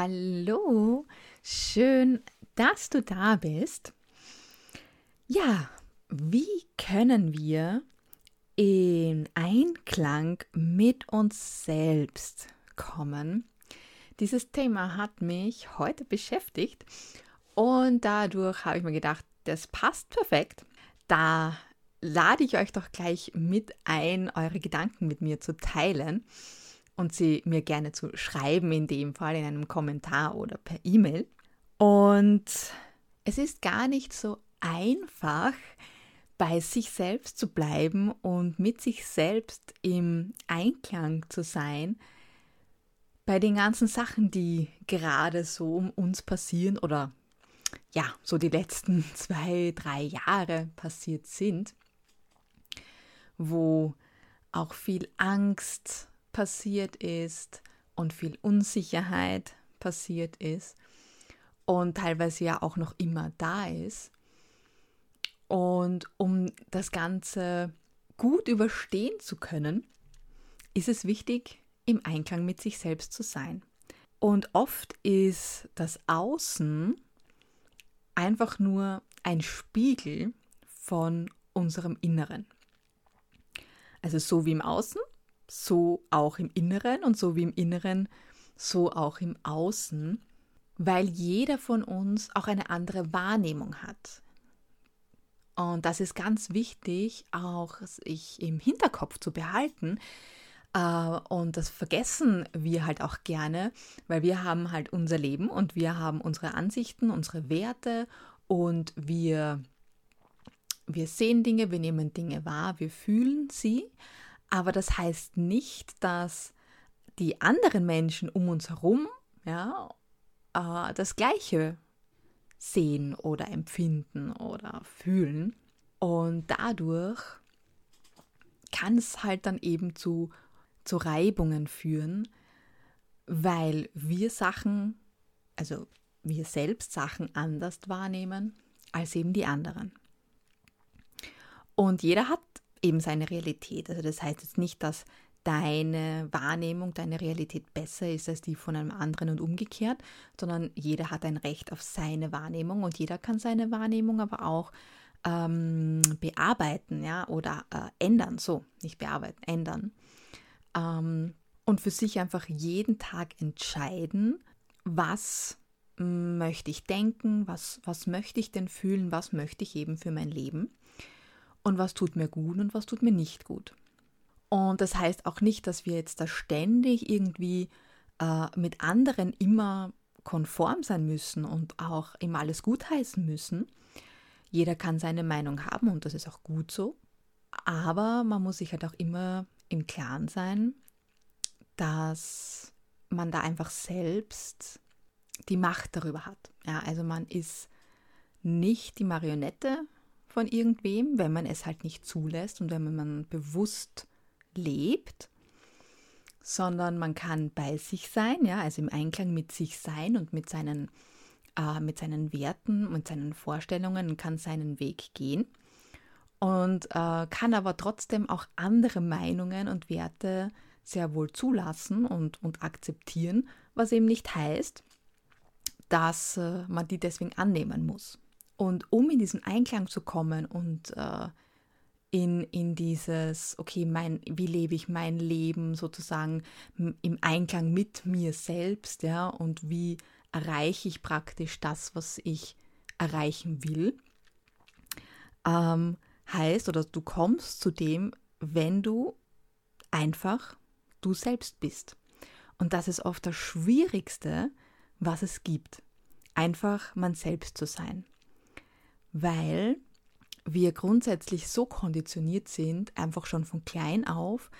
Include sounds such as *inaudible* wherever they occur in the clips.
Hallo, schön, dass du da bist. Ja, wie können wir in Einklang mit uns selbst kommen? Dieses Thema hat mich heute beschäftigt und dadurch habe ich mir gedacht, das passt perfekt. Da lade ich euch doch gleich mit ein, eure Gedanken mit mir zu teilen und sie mir gerne zu schreiben, in dem Fall in einem Kommentar oder per E-Mail. Und es ist gar nicht so einfach, bei sich selbst zu bleiben und mit sich selbst im Einklang zu sein, bei den ganzen Sachen, die gerade so um uns passieren oder ja, so die letzten *laughs* zwei, drei Jahre passiert sind, wo auch viel Angst, passiert ist und viel Unsicherheit passiert ist und teilweise ja auch noch immer da ist. Und um das Ganze gut überstehen zu können, ist es wichtig, im Einklang mit sich selbst zu sein. Und oft ist das Außen einfach nur ein Spiegel von unserem Inneren. Also so wie im Außen so auch im Inneren und so wie im Inneren, so auch im Außen, weil jeder von uns auch eine andere Wahrnehmung hat. Und das ist ganz wichtig, auch sich im Hinterkopf zu behalten. Äh, und das vergessen wir halt auch gerne, weil wir haben halt unser Leben und wir haben unsere Ansichten, unsere Werte und wir, wir sehen Dinge, wir nehmen Dinge wahr, wir fühlen sie. Aber das heißt nicht, dass die anderen Menschen um uns herum ja, äh, das Gleiche sehen oder empfinden oder fühlen. Und dadurch kann es halt dann eben zu, zu Reibungen führen, weil wir Sachen, also wir selbst Sachen anders wahrnehmen als eben die anderen. Und jeder hat eben seine Realität. Also das heißt jetzt nicht, dass deine Wahrnehmung, deine Realität besser ist als die von einem anderen und umgekehrt, sondern jeder hat ein Recht auf seine Wahrnehmung und jeder kann seine Wahrnehmung aber auch ähm, bearbeiten, ja, oder äh, ändern, so, nicht bearbeiten, ändern. Ähm, und für sich einfach jeden Tag entscheiden, was möchte ich denken, was, was möchte ich denn fühlen, was möchte ich eben für mein Leben und was tut mir gut und was tut mir nicht gut. Und das heißt auch nicht, dass wir jetzt da ständig irgendwie äh, mit anderen immer konform sein müssen und auch immer alles gutheißen müssen. Jeder kann seine Meinung haben und das ist auch gut so. Aber man muss sich halt auch immer im Klaren sein, dass man da einfach selbst die Macht darüber hat. Ja, also man ist nicht die Marionette von irgendwem, wenn man es halt nicht zulässt und wenn man bewusst lebt, sondern man kann bei sich sein, ja, also im Einklang mit sich sein und mit seinen, äh, mit seinen Werten und seinen Vorstellungen kann seinen Weg gehen und äh, kann aber trotzdem auch andere Meinungen und Werte sehr wohl zulassen und, und akzeptieren, was eben nicht heißt, dass äh, man die deswegen annehmen muss. Und um in diesen Einklang zu kommen und äh, in, in dieses, okay, mein, wie lebe ich mein Leben sozusagen im Einklang mit mir selbst, ja, und wie erreiche ich praktisch das, was ich erreichen will, ähm, heißt, oder du kommst zu dem, wenn du einfach du selbst bist. Und das ist oft das Schwierigste, was es gibt. Einfach man selbst zu sein weil wir grundsätzlich so konditioniert sind, einfach schon von klein auf,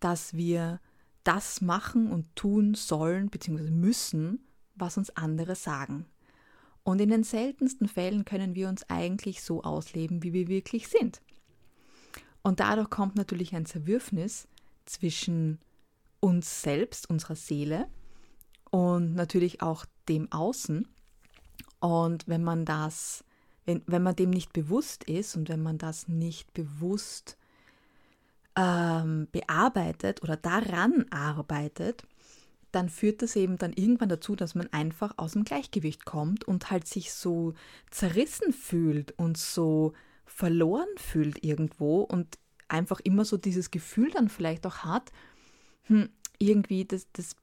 dass wir das machen und tun sollen bzw. müssen, was uns andere sagen. Und in den seltensten Fällen können wir uns eigentlich so ausleben, wie wir wirklich sind. Und dadurch kommt natürlich ein Zerwürfnis zwischen uns selbst, unserer Seele und natürlich auch dem Außen. Und wenn man das wenn, wenn man dem nicht bewusst ist und wenn man das nicht bewusst ähm, bearbeitet oder daran arbeitet, dann führt das eben dann irgendwann dazu, dass man einfach aus dem Gleichgewicht kommt und halt sich so zerrissen fühlt und so verloren fühlt irgendwo und einfach immer so dieses Gefühl dann vielleicht auch hat, hm, irgendwie, das, das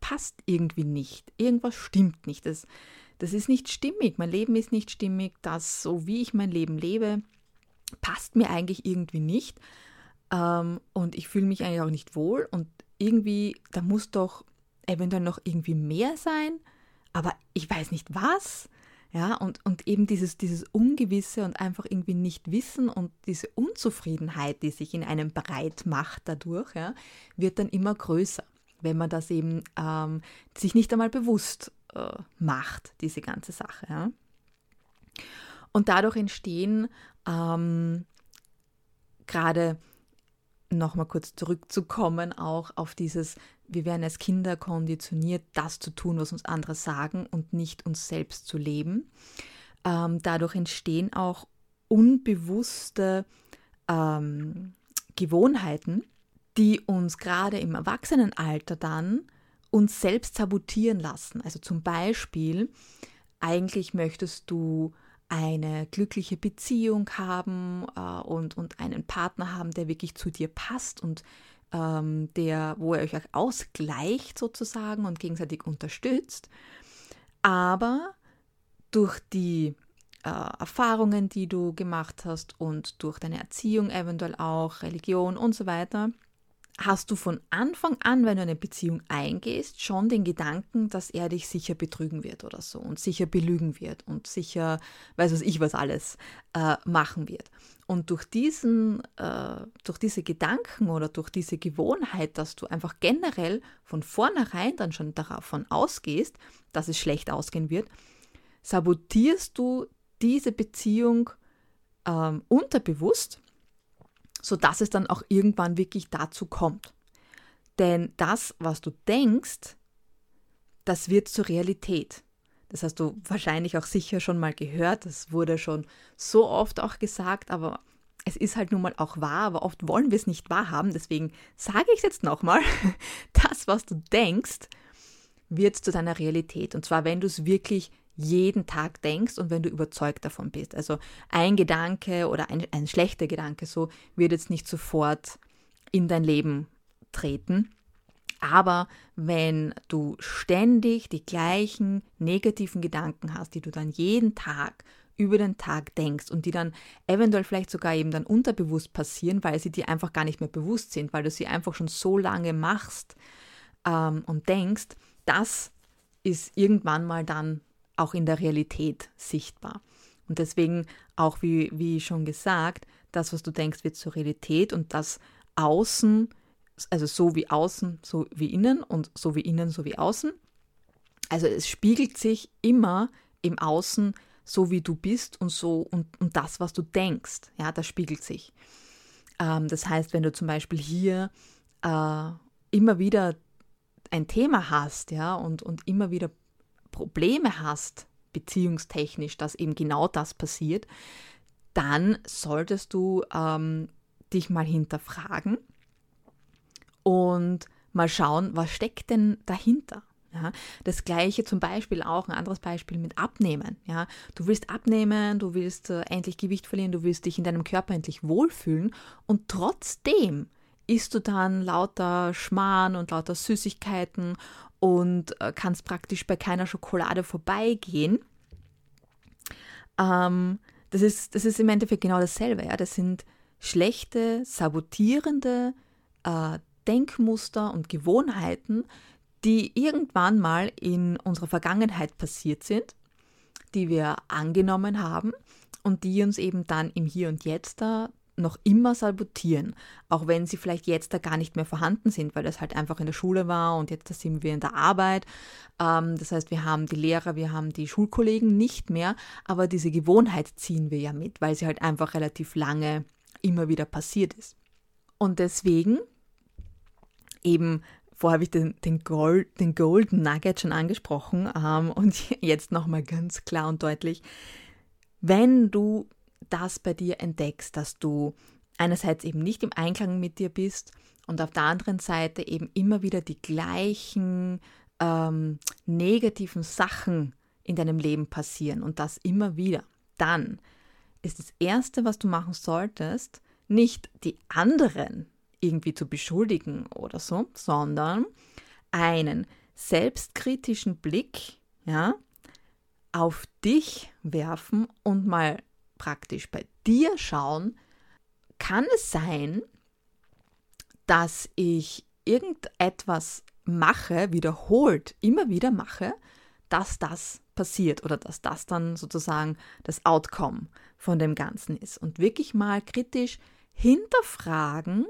passt irgendwie nicht. Irgendwas stimmt nicht. Das, das ist nicht stimmig. Mein Leben ist nicht stimmig. Das, so wie ich mein Leben lebe, passt mir eigentlich irgendwie nicht. Ähm, und ich fühle mich eigentlich auch nicht wohl. Und irgendwie, da muss doch eventuell noch irgendwie mehr sein. Aber ich weiß nicht was. Ja, und, und eben dieses, dieses Ungewisse und einfach irgendwie nicht wissen und diese Unzufriedenheit, die sich in einem breit macht dadurch, ja, wird dann immer größer, wenn man das eben ähm, sich nicht einmal bewusst äh, macht, diese ganze Sache. Ja. Und dadurch entstehen ähm, gerade nochmal kurz zurückzukommen, auch auf dieses, wir werden als Kinder konditioniert, das zu tun, was uns andere sagen und nicht uns selbst zu leben. Ähm, dadurch entstehen auch unbewusste ähm, Gewohnheiten, die uns gerade im Erwachsenenalter dann uns selbst sabotieren lassen. Also zum Beispiel, eigentlich möchtest du eine glückliche Beziehung haben äh, und, und einen Partner haben, der wirklich zu dir passt und ähm, der, wo ihr euch auch ausgleicht sozusagen und gegenseitig unterstützt. Aber durch die äh, Erfahrungen, die du gemacht hast und durch deine Erziehung eventuell auch, Religion und so weiter, hast du von Anfang an, wenn du eine Beziehung eingehst, schon den Gedanken, dass er dich sicher betrügen wird oder so und sicher belügen wird und sicher, weiß was ich was alles, äh, machen wird. Und durch diesen, äh, durch diese Gedanken oder durch diese Gewohnheit, dass du einfach generell von vornherein dann schon davon ausgehst, dass es schlecht ausgehen wird, sabotierst du diese Beziehung ähm, unterbewusst sodass es dann auch irgendwann wirklich dazu kommt. Denn das, was du denkst, das wird zur Realität. Das hast du wahrscheinlich auch sicher schon mal gehört, das wurde schon so oft auch gesagt, aber es ist halt nun mal auch wahr, aber oft wollen wir es nicht wahrhaben, deswegen sage ich es jetzt nochmal, *laughs* das, was du denkst, wird zu deiner Realität. Und zwar, wenn du es wirklich jeden Tag denkst und wenn du überzeugt davon bist. Also ein Gedanke oder ein, ein schlechter Gedanke so wird jetzt nicht sofort in dein Leben treten. Aber wenn du ständig die gleichen negativen Gedanken hast, die du dann jeden Tag über den Tag denkst und die dann eventuell vielleicht sogar eben dann unterbewusst passieren, weil sie dir einfach gar nicht mehr bewusst sind, weil du sie einfach schon so lange machst ähm, und denkst, das ist irgendwann mal dann auch in der Realität sichtbar. Und deswegen auch, wie, wie schon gesagt, das, was du denkst, wird zur Realität und das Außen, also so wie außen, so wie innen und so wie innen, so wie außen. Also es spiegelt sich immer im Außen so wie du bist und so und, und das, was du denkst. Ja, das spiegelt sich. Ähm, das heißt, wenn du zum Beispiel hier äh, immer wieder ein Thema hast, ja, und, und immer wieder Probleme hast, beziehungstechnisch, dass eben genau das passiert, dann solltest du ähm, dich mal hinterfragen und mal schauen, was steckt denn dahinter. Ja, das gleiche zum Beispiel auch ein anderes Beispiel mit Abnehmen. Ja, du willst abnehmen, du willst äh, endlich Gewicht verlieren, du willst dich in deinem Körper endlich wohlfühlen und trotzdem isst du dann lauter Schmarrn und lauter Süßigkeiten und äh, kannst praktisch bei keiner Schokolade vorbeigehen. Ähm, das, ist, das ist im Endeffekt genau dasselbe. Ja? Das sind schlechte, sabotierende äh, Denkmuster und Gewohnheiten, die irgendwann mal in unserer Vergangenheit passiert sind, die wir angenommen haben und die uns eben dann im Hier und Jetzt da noch immer sabotieren, auch wenn sie vielleicht jetzt da gar nicht mehr vorhanden sind, weil das halt einfach in der Schule war und jetzt sind wir in der Arbeit. Ähm, das heißt, wir haben die Lehrer, wir haben die Schulkollegen nicht mehr, aber diese Gewohnheit ziehen wir ja mit, weil sie halt einfach relativ lange immer wieder passiert ist. Und deswegen eben Vorher habe ich den, den, Gold, den Golden Nugget schon angesprochen ähm, und *laughs* jetzt nochmal ganz klar und deutlich. Wenn du das bei dir entdeckst, dass du einerseits eben nicht im Einklang mit dir bist und auf der anderen Seite eben immer wieder die gleichen ähm, negativen Sachen in deinem Leben passieren und das immer wieder, dann ist das Erste, was du machen solltest, nicht die anderen irgendwie zu beschuldigen oder so, sondern einen selbstkritischen Blick ja, auf dich werfen und mal praktisch bei dir schauen, kann es sein, dass ich irgendetwas mache, wiederholt, immer wieder mache, dass das passiert oder dass das dann sozusagen das Outcome von dem Ganzen ist. Und wirklich mal kritisch hinterfragen,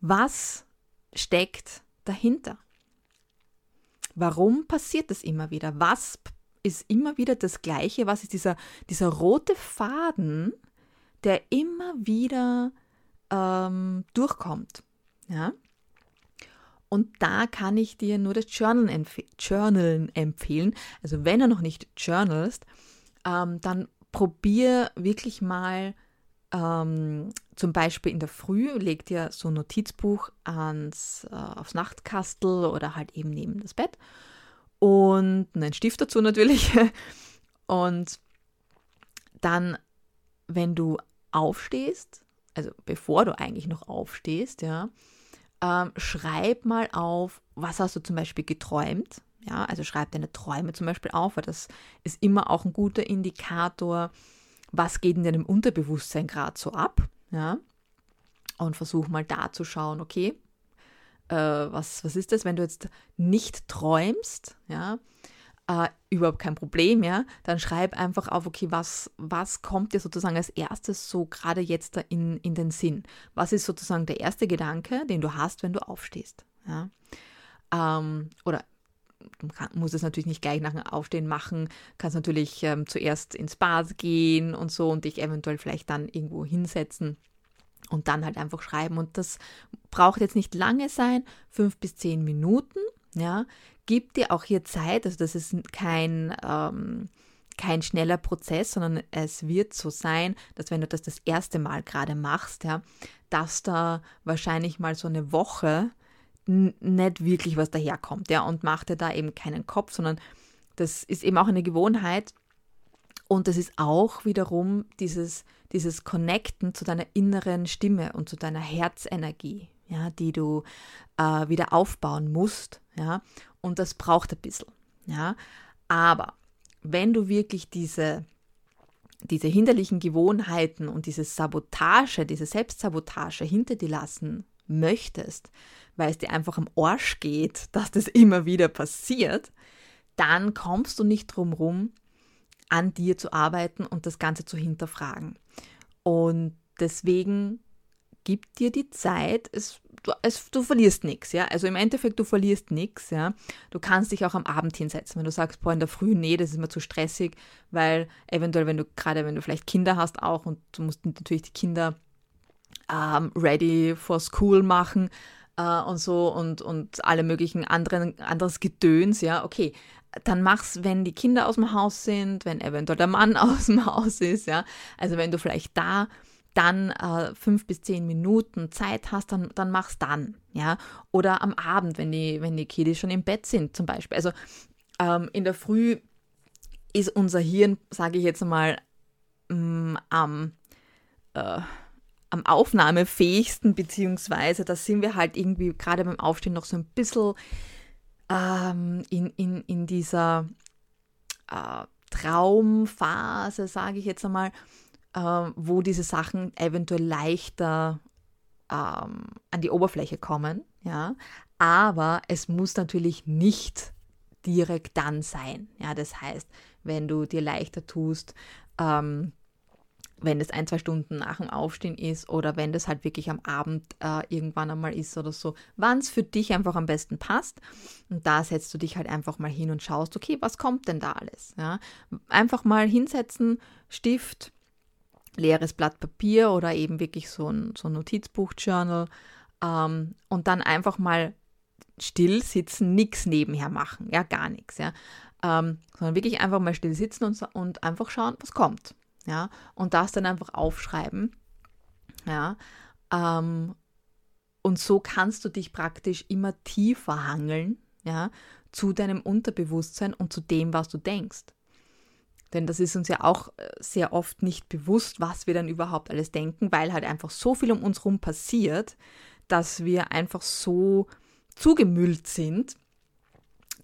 was steckt dahinter. Warum passiert das immer wieder? Was ist immer wieder das Gleiche? Was ist dieser, dieser rote Faden, der immer wieder ähm, durchkommt? Ja? Und da kann ich dir nur das Journalen, empf Journalen empfehlen. Also wenn du noch nicht journalst, ähm, dann probier wirklich mal ähm, zum Beispiel in der Früh, leg dir so ein Notizbuch ans, äh, aufs Nachtkastel oder halt eben neben das Bett und einen Stift dazu natürlich. Und dann, wenn du aufstehst, also bevor du eigentlich noch aufstehst, ja, ähm, schreib mal auf, was hast du zum Beispiel geträumt. Ja, also schreib deine Träume zum Beispiel auf, weil das ist immer auch ein guter Indikator, was geht in deinem Unterbewusstsein gerade so ab. Ja, und versuch mal da zu schauen, okay, äh, was, was ist das, wenn du jetzt nicht träumst, ja, äh, überhaupt kein Problem, ja, dann schreib einfach auf, okay, was, was kommt dir sozusagen als erstes so gerade jetzt da in, in den Sinn? Was ist sozusagen der erste Gedanke, den du hast, wenn du aufstehst? Ja? Ähm, oder du musst es natürlich nicht gleich nach dem Aufstehen machen, kannst natürlich ähm, zuerst ins Bad gehen und so und dich eventuell vielleicht dann irgendwo hinsetzen und dann halt einfach schreiben. Und das braucht jetzt nicht lange sein, fünf bis zehn Minuten, ja, gib dir auch hier Zeit, also das ist kein, ähm, kein schneller Prozess, sondern es wird so sein, dass wenn du das das erste Mal gerade machst, ja, dass da wahrscheinlich mal so eine Woche nicht wirklich was daherkommt, ja, und mach dir da eben keinen Kopf, sondern das ist eben auch eine Gewohnheit und das ist auch wiederum dieses, dieses Connecten zu deiner inneren Stimme und zu deiner Herzenergie, ja, die du äh, wieder aufbauen musst, ja, und das braucht ein bisschen, ja, aber wenn du wirklich diese, diese hinderlichen Gewohnheiten und diese Sabotage, diese Selbstsabotage hinter dir lassen möchtest, weil es dir einfach am Arsch geht, dass das immer wieder passiert, dann kommst du nicht drum rum, an dir zu arbeiten und das Ganze zu hinterfragen. Und deswegen gib dir die Zeit, es, du, es, du verlierst nichts, ja. Also im Endeffekt, du verlierst nichts, ja. Du kannst dich auch am Abend hinsetzen, wenn du sagst, boah, in der Früh, nee, das ist mir zu stressig, weil eventuell, wenn du gerade, wenn du vielleicht Kinder hast auch und du musst natürlich die Kinder ähm, ready for school machen äh, und so und, und alle möglichen anderen, anderes Gedöns, ja, okay. Dann mach's, wenn die Kinder aus dem Haus sind, wenn eventuell der Mann *laughs* aus dem Haus ist, ja. Also wenn du vielleicht da dann äh, fünf bis zehn Minuten Zeit hast, dann, dann mach's dann, ja. Oder am Abend, wenn die, wenn die Kiddies schon im Bett sind, zum Beispiel. Also ähm, in der Früh ist unser Hirn, sage ich jetzt mal, mm, am, äh, am aufnahmefähigsten, beziehungsweise da sind wir halt irgendwie gerade beim Aufstehen noch so ein bisschen ähm, in, in, in dieser äh, Traumphase, sage ich jetzt einmal, äh, wo diese Sachen eventuell leichter ähm, an die Oberfläche kommen, ja. Aber es muss natürlich nicht direkt dann sein. Ja, das heißt, wenn du dir leichter tust, ähm, wenn es ein, zwei Stunden nach dem Aufstehen ist oder wenn das halt wirklich am Abend äh, irgendwann einmal ist oder so, wann es für dich einfach am besten passt. Und da setzt du dich halt einfach mal hin und schaust, okay, was kommt denn da alles? Ja? Einfach mal hinsetzen, Stift, leeres Blatt Papier oder eben wirklich so ein, so ein Notizbuch-Journal ähm, und dann einfach mal still sitzen, nichts nebenher machen, ja, gar nichts, ja. Ähm, sondern wirklich einfach mal still sitzen und, und einfach schauen, was kommt, ja. Und das dann einfach aufschreiben Ja, ähm, und so kannst du dich praktisch immer tiefer hangeln, ja, zu deinem Unterbewusstsein und zu dem, was du denkst. Denn das ist uns ja auch äh, sehr oft nicht bewusst, was wir dann überhaupt alles denken, weil halt einfach so viel um uns herum passiert, dass wir einfach so zugemüllt sind,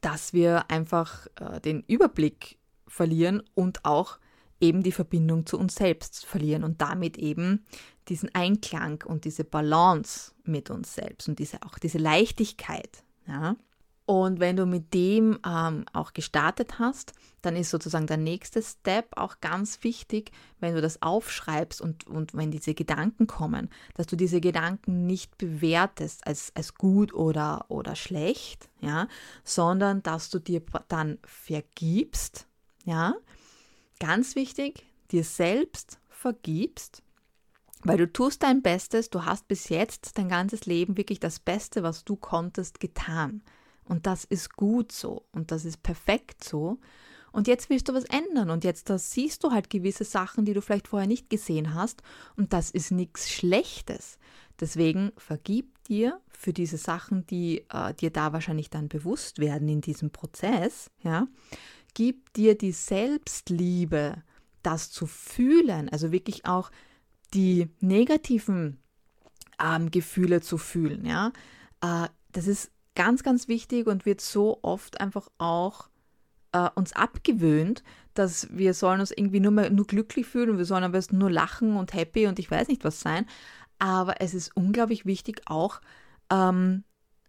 dass wir einfach äh, den Überblick verlieren und auch eben die Verbindung zu uns selbst verlieren und damit eben diesen Einklang und diese Balance mit uns selbst und diese, auch diese Leichtigkeit. Ja? Und wenn du mit dem ähm, auch gestartet hast, dann ist sozusagen der nächste Step auch ganz wichtig, wenn du das aufschreibst und, und wenn diese Gedanken kommen, dass du diese Gedanken nicht bewertest als, als gut oder, oder schlecht, ja, sondern dass du dir dann vergibst, ja, ganz wichtig, dir selbst vergibst, weil du tust dein Bestes, du hast bis jetzt dein ganzes Leben wirklich das Beste, was du konntest, getan. Und das ist gut so und das ist perfekt so. Und jetzt willst du was ändern und jetzt siehst du halt gewisse Sachen, die du vielleicht vorher nicht gesehen hast und das ist nichts Schlechtes. Deswegen vergib dir für diese Sachen, die äh, dir da wahrscheinlich dann bewusst werden in diesem Prozess, ja. Gib dir die Selbstliebe, das zu fühlen, also wirklich auch die negativen ähm, Gefühle zu fühlen, ja. Äh, das ist ganz, ganz wichtig und wird so oft einfach auch äh, uns abgewöhnt, dass wir sollen uns irgendwie nur, mehr, nur glücklich fühlen und wir sollen am besten nur lachen und happy und ich weiß nicht was sein. Aber es ist unglaublich wichtig auch ähm,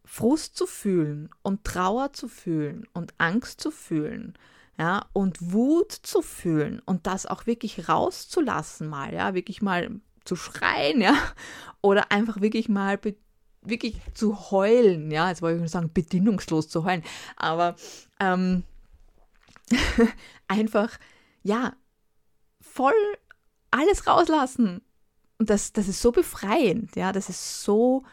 Frust zu fühlen und Trauer zu fühlen und Angst zu fühlen. Ja, und Wut zu fühlen und das auch wirklich rauszulassen mal, ja, wirklich mal zu schreien, ja, *laughs* oder einfach wirklich mal wirklich zu heulen, ja, jetzt wollte ich nur sagen, bedingungslos zu heulen, aber ähm, *laughs* einfach, ja, voll alles rauslassen. Und das, das ist so befreiend, ja, das ist so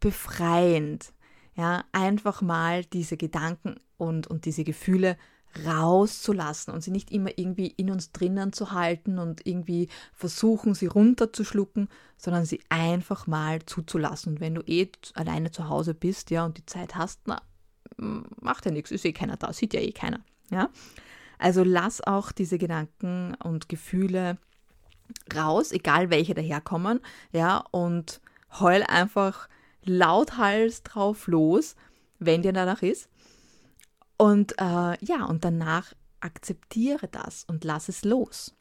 befreiend, ja, einfach mal diese Gedanken und, und diese Gefühle rauszulassen und sie nicht immer irgendwie in uns drinnen zu halten und irgendwie versuchen, sie runterzuschlucken, sondern sie einfach mal zuzulassen. Und wenn du eh alleine zu Hause bist, ja, und die Zeit hast, na, macht ja nichts, ist eh keiner da, sieht ja eh keiner, ja. Also lass auch diese Gedanken und Gefühle raus, egal welche daherkommen, ja, und heul einfach lauthals drauf los, wenn dir danach ist und äh, ja, und danach akzeptiere das und lass es los.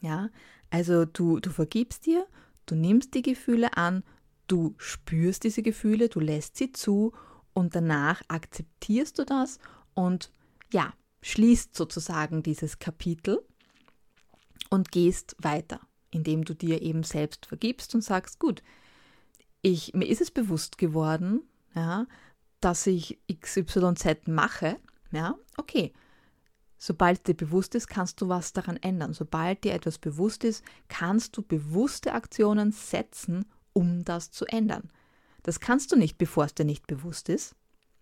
Ja, also du, du vergibst dir, du nimmst die Gefühle an, du spürst diese Gefühle, du lässt sie zu und danach akzeptierst du das und ja, schließt sozusagen dieses Kapitel und gehst weiter, indem du dir eben selbst vergibst und sagst, gut, ich, mir ist es bewusst geworden, ja, dass ich XYZ mache, ja, okay. Sobald dir bewusst ist, kannst du was daran ändern. Sobald dir etwas bewusst ist, kannst du bewusste Aktionen setzen, um das zu ändern. Das kannst du nicht, bevor es dir nicht bewusst ist.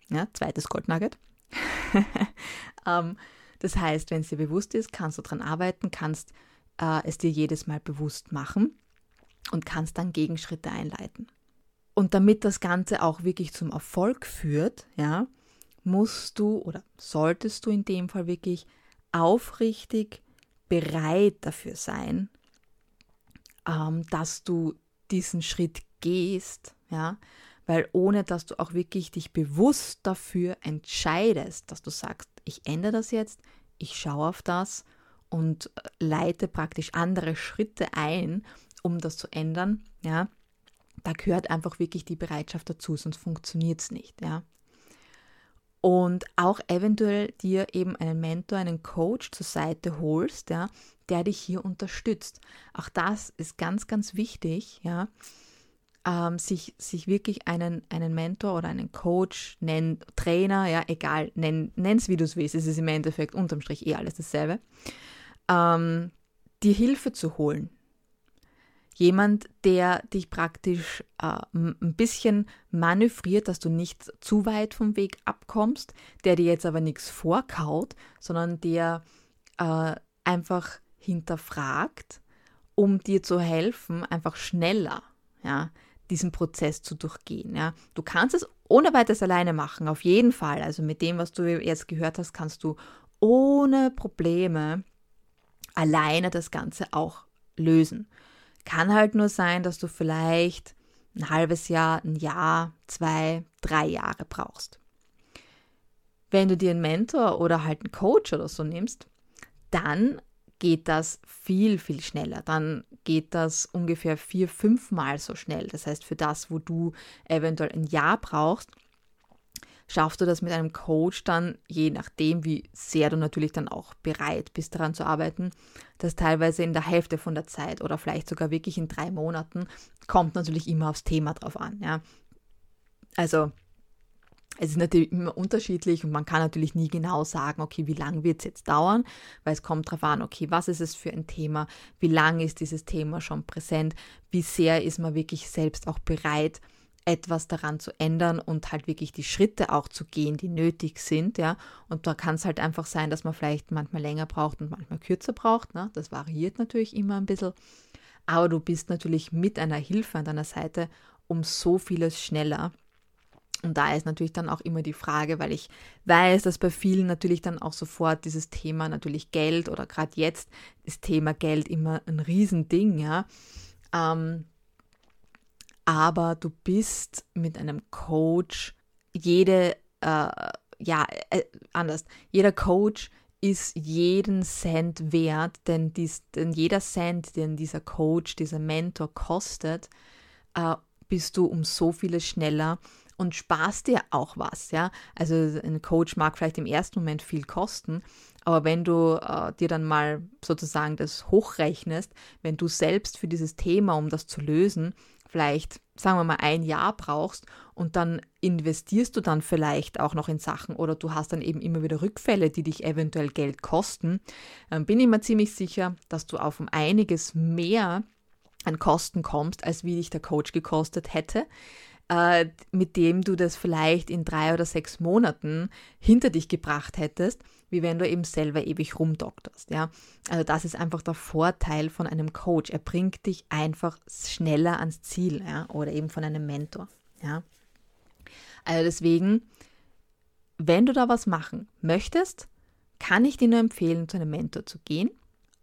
Ja, zweites Goldnugget. *laughs* ähm, das heißt, wenn es dir bewusst ist, kannst du daran arbeiten, kannst äh, es dir jedes Mal bewusst machen und kannst dann Gegenschritte einleiten. Und damit das Ganze auch wirklich zum Erfolg führt, ja, musst du oder solltest du in dem Fall wirklich aufrichtig bereit dafür sein, ähm, dass du diesen Schritt gehst, ja, weil ohne dass du auch wirklich dich bewusst dafür entscheidest, dass du sagst, ich ändere das jetzt, ich schaue auf das und leite praktisch andere Schritte ein, um das zu ändern, ja, da gehört einfach wirklich die Bereitschaft dazu, sonst funktioniert es nicht, ja. Und auch eventuell dir eben einen Mentor, einen Coach zur Seite holst, ja, der dich hier unterstützt. Auch das ist ganz, ganz wichtig, ja, ähm, sich, sich wirklich einen, einen Mentor oder einen Coach, nenn, Trainer, ja, egal, nenn es wie du es willst, es ist im Endeffekt unterm Strich eh alles dasselbe, ähm, dir Hilfe zu holen, Jemand, der dich praktisch äh, ein bisschen manövriert, dass du nicht zu weit vom Weg abkommst, der dir jetzt aber nichts vorkaut, sondern der äh, einfach hinterfragt um dir zu helfen, einfach schneller, ja, diesen Prozess zu durchgehen. Ja. Du kannst es ohne weiteres alleine machen, auf jeden Fall. Also mit dem, was du jetzt gehört hast, kannst du ohne Probleme alleine das Ganze auch lösen. Kann halt nur sein, dass du vielleicht ein halbes Jahr, ein Jahr, zwei, drei Jahre brauchst. Wenn du dir einen Mentor oder halt einen Coach oder so nimmst, dann geht das viel, viel schneller. Dann geht das ungefähr vier, fünfmal so schnell. Das heißt, für das, wo du eventuell ein Jahr brauchst, schaffst du das mit einem Coach dann, je nachdem, wie sehr du natürlich dann auch bereit bist, daran zu arbeiten, das teilweise in der Hälfte von der Zeit oder vielleicht sogar wirklich in drei Monaten, kommt natürlich immer aufs Thema drauf an. Ja. Also es ist natürlich immer unterschiedlich und man kann natürlich nie genau sagen, okay, wie lange wird es jetzt dauern, weil es kommt darauf an, okay, was ist es für ein Thema, wie lange ist dieses Thema schon präsent, wie sehr ist man wirklich selbst auch bereit, etwas daran zu ändern und halt wirklich die Schritte auch zu gehen, die nötig sind, ja. Und da kann es halt einfach sein, dass man vielleicht manchmal länger braucht und manchmal kürzer braucht, ne? Das variiert natürlich immer ein bisschen. Aber du bist natürlich mit einer Hilfe an deiner Seite um so vieles schneller und da ist natürlich dann auch immer die Frage, weil ich weiß, dass bei vielen natürlich dann auch sofort dieses Thema natürlich Geld oder gerade jetzt ist Thema Geld immer ein Riesending, ja. Ähm, aber du bist mit einem Coach jede, äh, ja, äh, anders, jeder Coach ist jeden Cent wert, denn, dies, denn jeder Cent, den dieser Coach, dieser Mentor kostet, äh, bist du um so vieles schneller und sparst dir auch was, ja. Also ein Coach mag vielleicht im ersten Moment viel kosten, aber wenn du äh, dir dann mal sozusagen das hochrechnest, wenn du selbst für dieses Thema, um das zu lösen, vielleicht, sagen wir mal, ein Jahr brauchst und dann investierst du dann vielleicht auch noch in Sachen oder du hast dann eben immer wieder Rückfälle, die dich eventuell Geld kosten, dann bin ich mir ziemlich sicher, dass du auf einiges mehr an Kosten kommst, als wie dich der Coach gekostet hätte äh, mit dem du das vielleicht in drei oder sechs Monaten hinter dich gebracht hättest, wie wenn du eben selber ewig rumdokterst. Ja? Also das ist einfach der Vorteil von einem Coach. Er bringt dich einfach schneller ans Ziel ja? oder eben von einem Mentor. Ja? Also deswegen, wenn du da was machen möchtest, kann ich dir nur empfehlen, zu einem Mentor zu gehen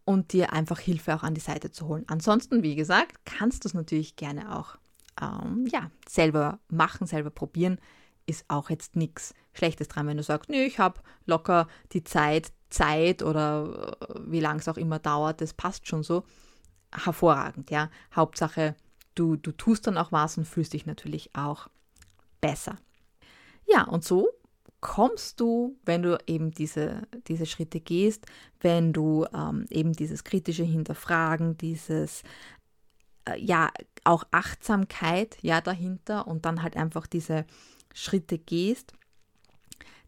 und dir einfach Hilfe auch an die Seite zu holen. Ansonsten, wie gesagt, kannst du es natürlich gerne auch ähm, ja, selber machen, selber probieren, ist auch jetzt nichts Schlechtes dran, wenn du sagst, nee, ich habe locker die Zeit, Zeit oder äh, wie lange es auch immer dauert, das passt schon so. Hervorragend, ja. Hauptsache, du, du tust dann auch was und fühlst dich natürlich auch besser. Ja, und so kommst du, wenn du eben diese, diese Schritte gehst, wenn du ähm, eben dieses kritische Hinterfragen, dieses äh, ja auch Achtsamkeit ja dahinter und dann halt einfach diese Schritte gehst,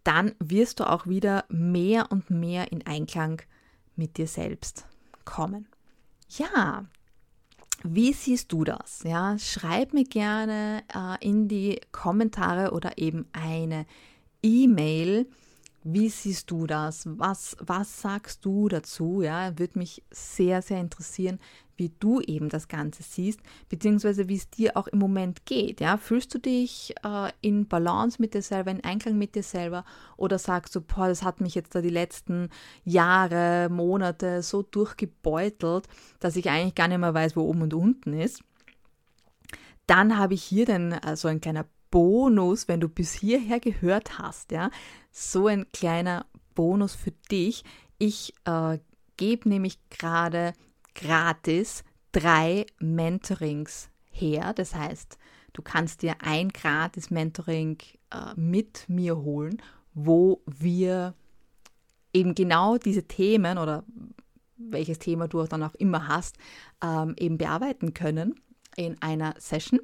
dann wirst du auch wieder mehr und mehr in Einklang mit dir selbst kommen. Ja, wie siehst du das? Ja, schreib mir gerne äh, in die Kommentare oder eben eine E-Mail. Wie siehst du das? Was, was sagst du dazu? Ja, würde mich sehr, sehr interessieren, wie du eben das Ganze siehst, beziehungsweise wie es dir auch im Moment geht. Ja? Fühlst du dich äh, in Balance mit dir selber, in Einklang mit dir selber oder sagst du, boah, das hat mich jetzt da die letzten Jahre, Monate so durchgebeutelt, dass ich eigentlich gar nicht mehr weiß, wo oben und unten ist. Dann habe ich hier dann äh, so ein kleiner Bonus, wenn du bis hierher gehört hast, ja, so ein kleiner Bonus für dich. Ich äh, gebe nämlich gerade gratis drei Mentorings her. Das heißt, du kannst dir ein gratis Mentoring äh, mit mir holen, wo wir eben genau diese Themen oder welches Thema du dann auch immer hast, ähm, eben bearbeiten können in einer Session.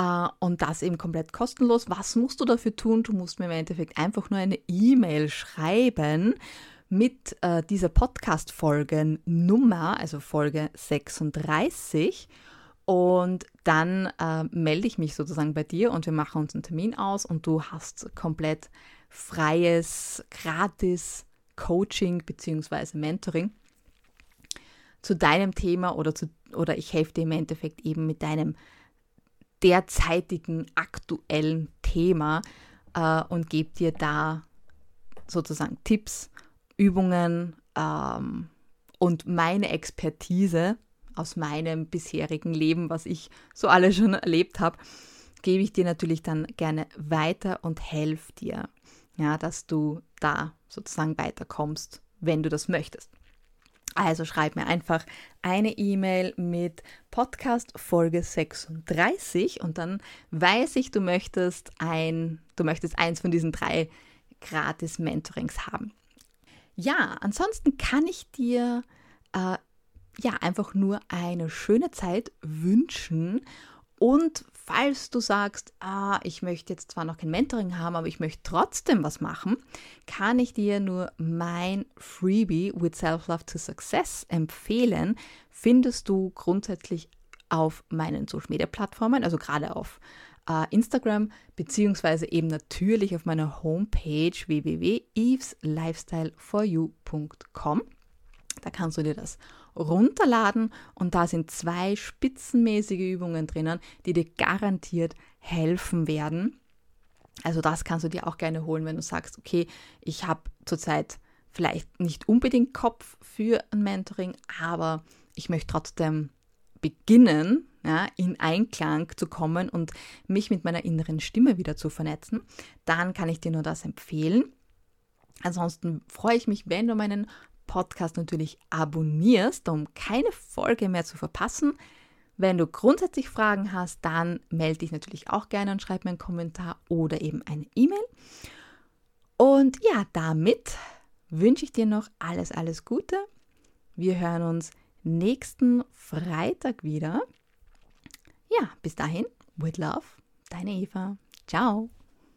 Uh, und das eben komplett kostenlos. Was musst du dafür tun? Du musst mir im Endeffekt einfach nur eine E-Mail schreiben mit äh, dieser Podcast-Folgen-Nummer, also Folge 36. Und dann äh, melde ich mich sozusagen bei dir und wir machen uns einen Termin aus und du hast komplett freies, gratis Coaching bzw. Mentoring zu deinem Thema oder, zu, oder ich helfe dir im Endeffekt eben mit deinem derzeitigen aktuellen Thema äh, und gebe dir da sozusagen Tipps, Übungen ähm, und meine Expertise aus meinem bisherigen Leben, was ich so alles schon erlebt habe, gebe ich dir natürlich dann gerne weiter und helfe dir, ja, dass du da sozusagen weiterkommst, wenn du das möchtest. Also schreib mir einfach eine E-Mail mit Podcast Folge 36 und dann weiß ich, du möchtest ein, du möchtest eins von diesen drei gratis Mentorings haben. Ja, ansonsten kann ich dir äh, ja einfach nur eine schöne Zeit wünschen und falls du sagst, ah, ich möchte jetzt zwar noch kein Mentoring haben, aber ich möchte trotzdem was machen, kann ich dir nur mein Freebie with Self-Love to Success empfehlen. Findest du grundsätzlich auf meinen Social Media Plattformen, also gerade auf äh, Instagram, beziehungsweise eben natürlich auf meiner Homepage www.eveslifestyleforyou.com. Da kannst du dir das runterladen und da sind zwei spitzenmäßige Übungen drinnen, die dir garantiert helfen werden. Also das kannst du dir auch gerne holen, wenn du sagst, okay, ich habe zurzeit vielleicht nicht unbedingt Kopf für ein Mentoring, aber ich möchte trotzdem beginnen, ja, in Einklang zu kommen und mich mit meiner inneren Stimme wieder zu vernetzen, dann kann ich dir nur das empfehlen. Ansonsten freue ich mich, wenn du meinen Podcast natürlich abonnierst, um keine Folge mehr zu verpassen. Wenn du grundsätzlich Fragen hast, dann melde dich natürlich auch gerne und schreib mir einen Kommentar oder eben eine E-Mail. Und ja, damit wünsche ich dir noch alles, alles Gute. Wir hören uns nächsten Freitag wieder. Ja, bis dahin, with love, deine Eva. Ciao.